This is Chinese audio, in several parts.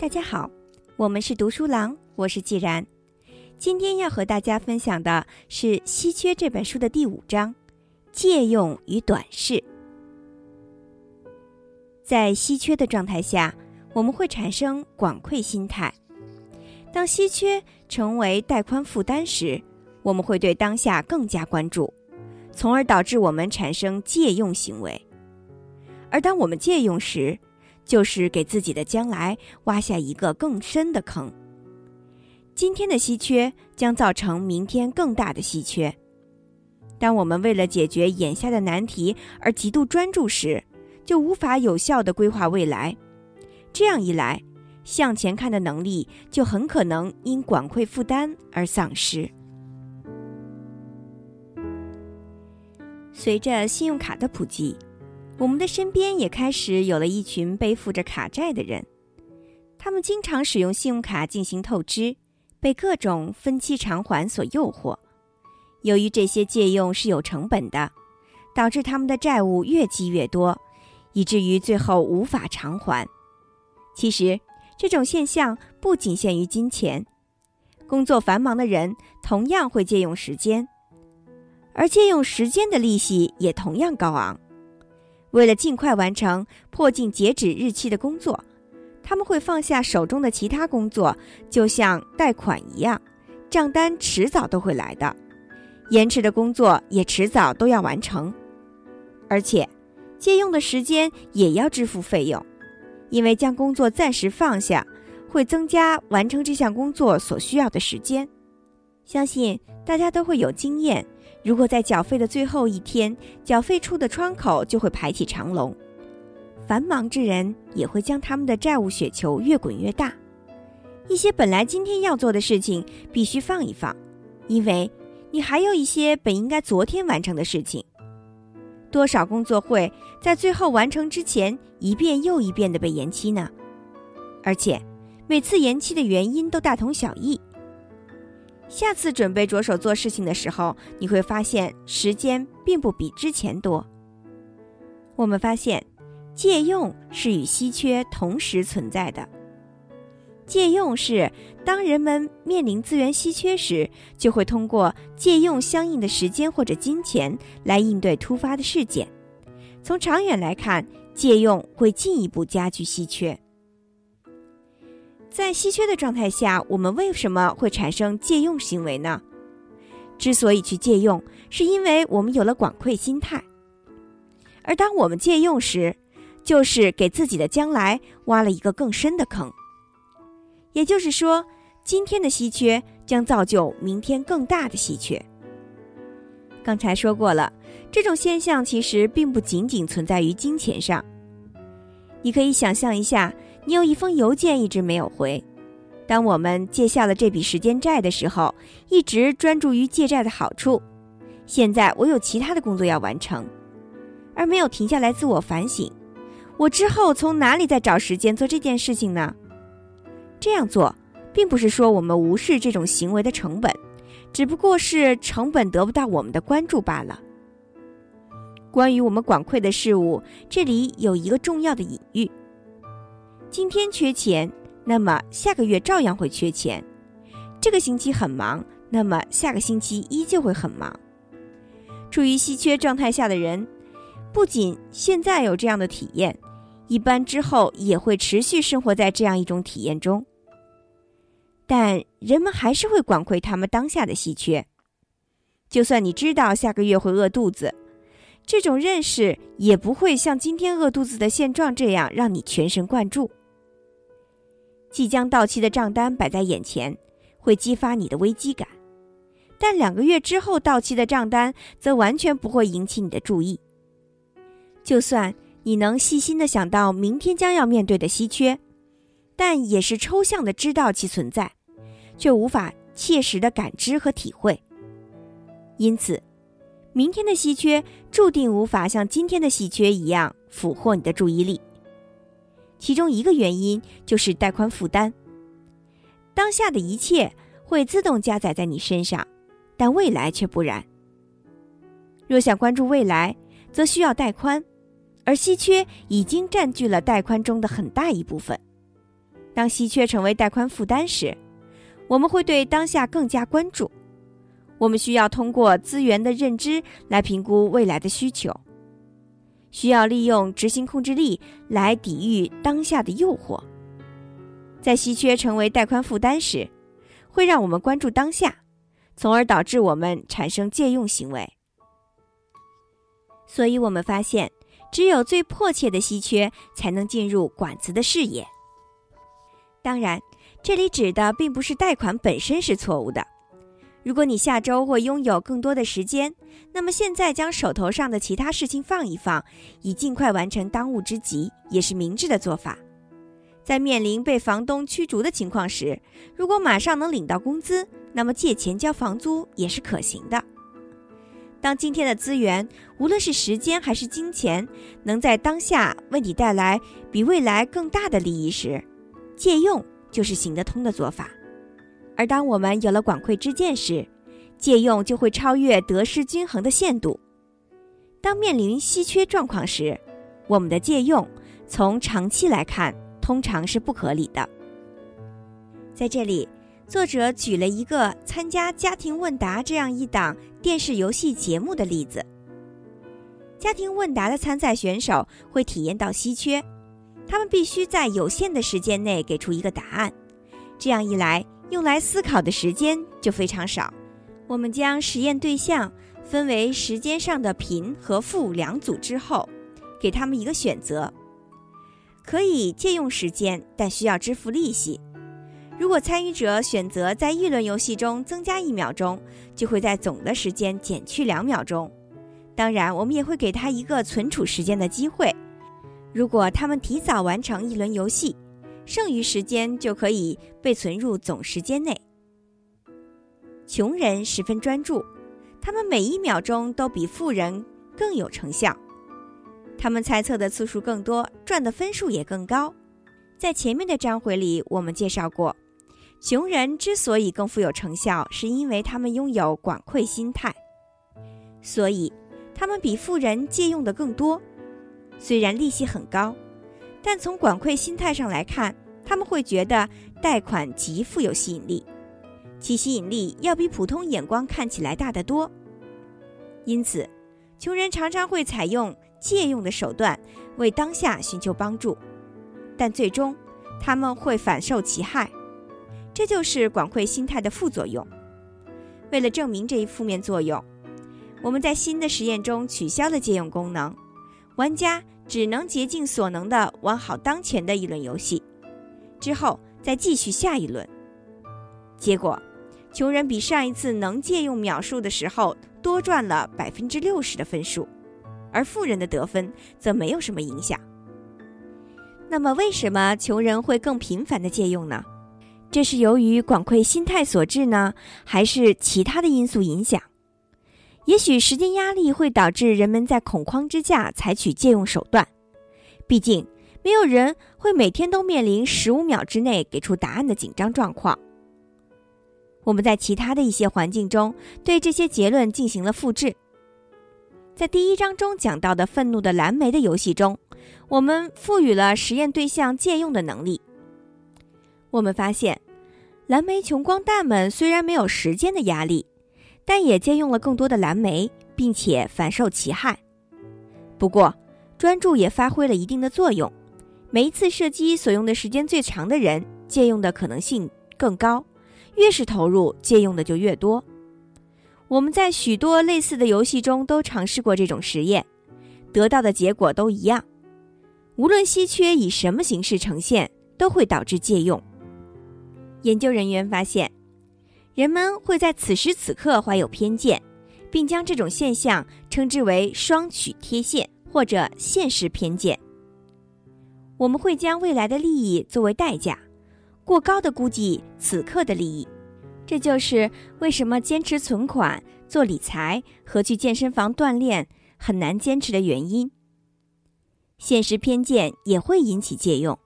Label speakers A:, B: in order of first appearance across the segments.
A: 大家好，我们是读书郎，我是既然。今天要和大家分享的是《稀缺》这本书的第五章：借用与短视。在稀缺的状态下，我们会产生广馈心态；当稀缺成为带宽负担时，我们会对当下更加关注，从而导致我们产生借用行为。而当我们借用时，就是给自己的将来挖下一个更深的坑。今天的稀缺将造成明天更大的稀缺。当我们为了解决眼下的难题而极度专注时，就无法有效的规划未来。这样一来，向前看的能力就很可能因管窥负担而丧失。随着信用卡的普及。我们的身边也开始有了一群背负着卡债的人，他们经常使用信用卡进行透支，被各种分期偿还所诱惑。由于这些借用是有成本的，导致他们的债务越积越多，以至于最后无法偿还。其实，这种现象不仅限于金钱，工作繁忙的人同样会借用时间，而借用时间的利息也同样高昂。为了尽快完成迫近截止日期的工作，他们会放下手中的其他工作，就像贷款一样，账单迟早都会来的，延迟的工作也迟早都要完成，而且借用的时间也要支付费用，因为将工作暂时放下，会增加完成这项工作所需要的时间。相信大家都会有经验。如果在缴费的最后一天，缴费处的窗口就会排起长龙，繁忙之人也会将他们的债务雪球越滚越大。一些本来今天要做的事情必须放一放，因为你还有一些本应该昨天完成的事情。多少工作会在最后完成之前一遍又一遍的被延期呢？而且每次延期的原因都大同小异。下次准备着手做事情的时候，你会发现时间并不比之前多。我们发现，借用是与稀缺同时存在的。借用是当人们面临资源稀缺时，就会通过借用相应的时间或者金钱来应对突发的事件。从长远来看，借用会进一步加剧稀缺。在稀缺的状态下，我们为什么会产生借用行为呢？之所以去借用，是因为我们有了广馈心态。而当我们借用时，就是给自己的将来挖了一个更深的坑。也就是说，今天的稀缺将造就明天更大的稀缺。刚才说过了，这种现象其实并不仅仅存在于金钱上。你可以想象一下。你有一封邮件一直没有回。当我们借下了这笔时间债的时候，一直专注于借债的好处。现在我有其他的工作要完成，而没有停下来自我反省。我之后从哪里再找时间做这件事情呢？这样做，并不是说我们无视这种行为的成本，只不过是成本得不到我们的关注罢了。关于我们广馈的事物，这里有一个重要的隐喻。今天缺钱，那么下个月照样会缺钱。这个星期很忙，那么下个星期依旧会很忙。处于稀缺状态下的人，不仅现在有这样的体验，一般之后也会持续生活在这样一种体验中。但人们还是会管窥他们当下的稀缺。就算你知道下个月会饿肚子，这种认识也不会像今天饿肚子的现状这样让你全神贯注。即将到期的账单摆在眼前，会激发你的危机感；但两个月之后到期的账单则完全不会引起你的注意。就算你能细心的想到明天将要面对的稀缺，但也是抽象的知道其存在，却无法切实的感知和体会。因此，明天的稀缺注定无法像今天的稀缺一样俘获你的注意力。其中一个原因就是带宽负担。当下的一切会自动加载在你身上，但未来却不然。若想关注未来，则需要带宽，而稀缺已经占据了带宽中的很大一部分。当稀缺成为带宽负担时，我们会对当下更加关注。我们需要通过资源的认知来评估未来的需求，需要利用执行控制力来抵御当下的诱惑。在稀缺成为带宽负担时，会让我们关注当下，从而导致我们产生借用行为。所以，我们发现，只有最迫切的稀缺才能进入管子的视野。当然，这里指的并不是贷款本身是错误的。如果你下周会拥有更多的时间，那么现在将手头上的其他事情放一放，以尽快完成当务之急，也是明智的做法。在面临被房东驱逐的情况时，如果马上能领到工资，那么借钱交房租也是可行的。当今天的资源，无论是时间还是金钱，能在当下为你带来比未来更大的利益时，借用就是行得通的做法。而当我们有了管窥之见时，借用就会超越得失均衡的限度。当面临稀缺状况时，我们的借用从长期来看通常是不合理的。在这里。作者举了一个参加家庭问答这样一档电视游戏节目的例子。家庭问答的参赛选手会体验到稀缺，他们必须在有限的时间内给出一个答案。这样一来，用来思考的时间就非常少。我们将实验对象分为时间上的贫和富两组之后，给他们一个选择：可以借用时间，但需要支付利息。如果参与者选择在一轮游戏中增加一秒钟，就会在总的时间减去两秒钟。当然，我们也会给他一个存储时间的机会。如果他们提早完成一轮游戏，剩余时间就可以被存入总时间内。穷人十分专注，他们每一秒钟都比富人更有成效。他们猜测的次数更多，赚的分数也更高。在前面的章回里，我们介绍过。穷人之所以更富有成效，是因为他们拥有管窥心态，所以他们比富人借用的更多。虽然利息很高，但从管窥心态上来看，他们会觉得贷款极富有吸引力，其吸引力要比普通眼光看起来大得多。因此，穷人常常会采用借用的手段为当下寻求帮助，但最终他们会反受其害。这就是管窥心态的副作用。为了证明这一负面作用，我们在新的实验中取消了借用功能，玩家只能竭尽所能地玩好当前的一轮游戏，之后再继续下一轮。结果，穷人比上一次能借用秒数的时候多赚了百分之六十的分数，而富人的得分则没有什么影响。那么，为什么穷人会更频繁地借用呢？这是由于管窥心态所致呢，还是其他的因素影响？也许时间压力会导致人们在恐慌之下采取借用手段。毕竟，没有人会每天都面临十五秒之内给出答案的紧张状况。我们在其他的一些环境中对这些结论进行了复制。在第一章中讲到的愤怒的蓝莓的游戏中，我们赋予了实验对象借用的能力。我们发现，蓝莓穷光蛋们虽然没有时间的压力，但也借用了更多的蓝莓，并且反受其害。不过，专注也发挥了一定的作用。每一次射击所用的时间最长的人，借用的可能性更高。越是投入，借用的就越多。我们在许多类似的游戏中都尝试过这种实验，得到的结果都一样。无论稀缺以什么形式呈现，都会导致借用。研究人员发现，人们会在此时此刻怀有偏见，并将这种现象称之为“双曲贴现”或者“现实偏见”。我们会将未来的利益作为代价，过高的估计此刻的利益。这就是为什么坚持存款、做理财和去健身房锻炼很难坚持的原因。现实偏见也会引起借用。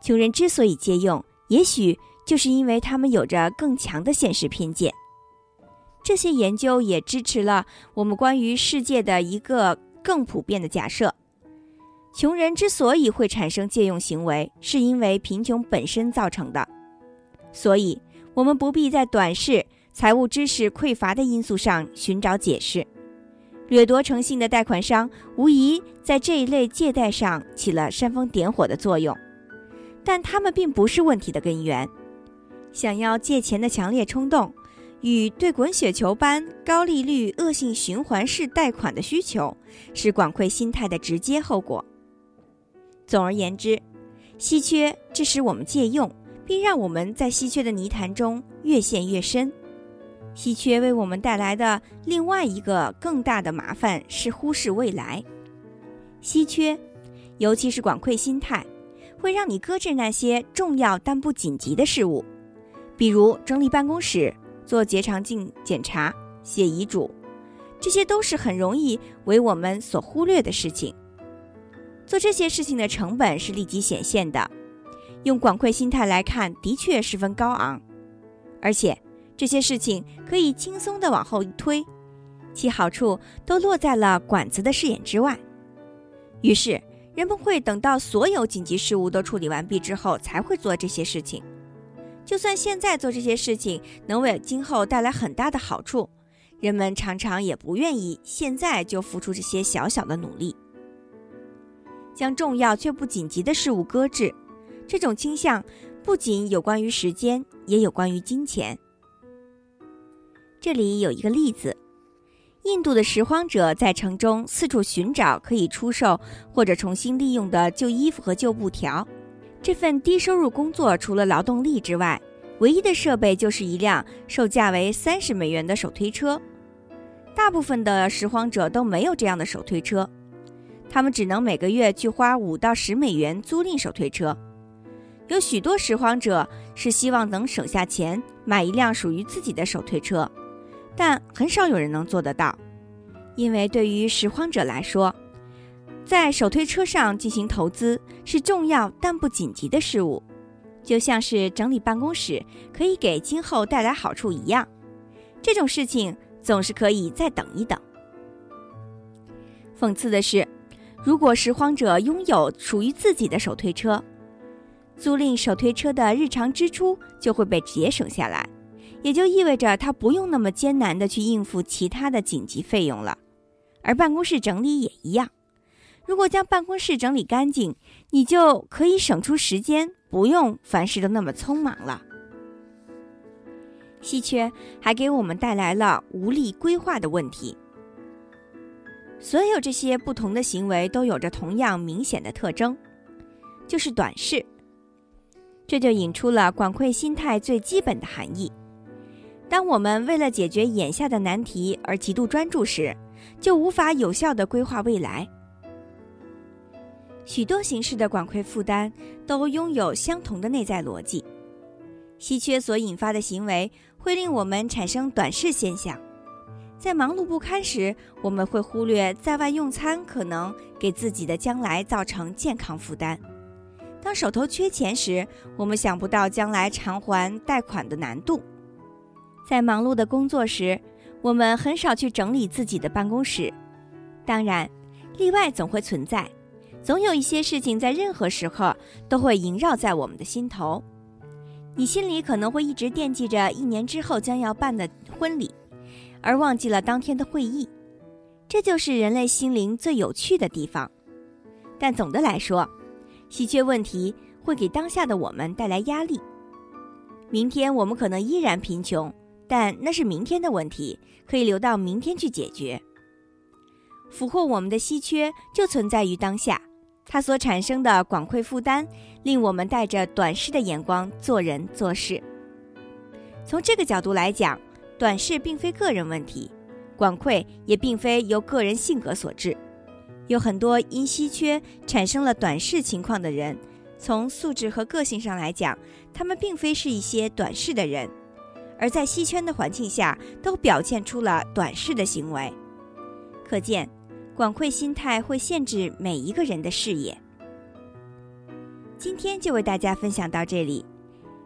A: 穷人之所以借用，也许。就是因为他们有着更强的现实偏见。这些研究也支持了我们关于世界的一个更普遍的假设：穷人之所以会产生借用行为，是因为贫穷本身造成的。所以，我们不必在短视、财务知识匮乏的因素上寻找解释。掠夺诚信的贷款商无疑在这一类借贷上起了煽风点火的作用，但他们并不是问题的根源。想要借钱的强烈冲动，与对滚雪球般高利率、恶性循环式贷款的需求，是管窥心态的直接后果。总而言之，稀缺致使我们借用，并让我们在稀缺的泥潭中越陷越深。稀缺为我们带来的另外一个更大的麻烦是忽视未来。稀缺，尤其是管窥心态，会让你搁置那些重要但不紧急的事物，比如整理办公室、做结肠镜检查、写遗嘱，这些都是很容易为我们所忽略的事情。做这些事情的成本是立即显现的，用广阔心态来看，的确十分高昂，而且这些事情可以轻松地往后一推，其好处都落在了管子的视野之外。于是，人们会等到所有紧急事务都处理完毕之后才会做这些事情。就算现在做这些事情能为今后带来很大的好处，人们常常也不愿意现在就付出这些小小的努力。将重要却不紧急的事物搁置，这种倾向不仅有关于时间，也有关于金钱。这里有一个例子：印度的拾荒者在城中四处寻找可以出售或者重新利用的旧衣服和旧布条。这份低收入工作除了劳动力之外，唯一的设备就是一辆售价为三十美元的手推车。大部分的拾荒者都没有这样的手推车。他们只能每个月去花五到十美元租赁手推车。有许多拾荒者是希望能省下钱买一辆属于自己的手推车，但很少有人能做得到，因为对于拾荒者来说，在手推车上进行投资是重要但不紧急的事物，就像是整理办公室可以给今后带来好处一样。这种事情总是可以再等一等。讽刺的是。如果拾荒者拥有属于自己的手推车，租赁手推车的日常支出就会被节省下来，也就意味着他不用那么艰难的去应付其他的紧急费用了。而办公室整理也一样，如果将办公室整理干净，你就可以省出时间，不用凡事都那么匆忙了。稀缺还给我们带来了无力规划的问题。所有这些不同的行为都有着同样明显的特征，就是短视。这就引出了管窥心态最基本的含义：当我们为了解决眼下的难题而极度专注时，就无法有效地规划未来。许多形式的管窥负担都拥有相同的内在逻辑。稀缺所引发的行为会令我们产生短视现象。在忙碌不堪时，我们会忽略在外用餐可能给自己的将来造成健康负担；当手头缺钱时，我们想不到将来偿还贷款的难度；在忙碌的工作时，我们很少去整理自己的办公室。当然，例外总会存在，总有一些事情在任何时刻都会萦绕在我们的心头。你心里可能会一直惦记着一年之后将要办的婚礼。而忘记了当天的会议，这就是人类心灵最有趣的地方。但总的来说，稀缺问题会给当下的我们带来压力。明天我们可能依然贫穷，但那是明天的问题，可以留到明天去解决。俘获我们的稀缺就存在于当下，它所产生的广馈负担，令我们带着短视的眼光做人做事。从这个角度来讲。短视并非个人问题，管窥也并非由个人性格所致。有很多因稀缺产生了短视情况的人，从素质和个性上来讲，他们并非是一些短视的人，而在稀缺的环境下都表现出了短视的行为。可见，广阔心态会限制每一个人的视野。今天就为大家分享到这里，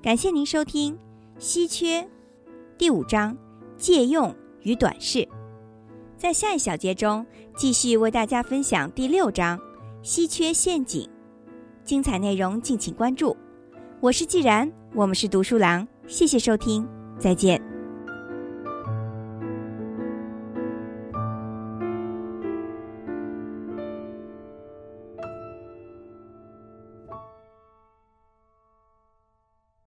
A: 感谢您收听《稀缺》。第五章，借用与短视，在下一小节中继续为大家分享第六章，稀缺陷阱。精彩内容敬请关注。我是既然，我们是读书郎，谢谢收听，再见。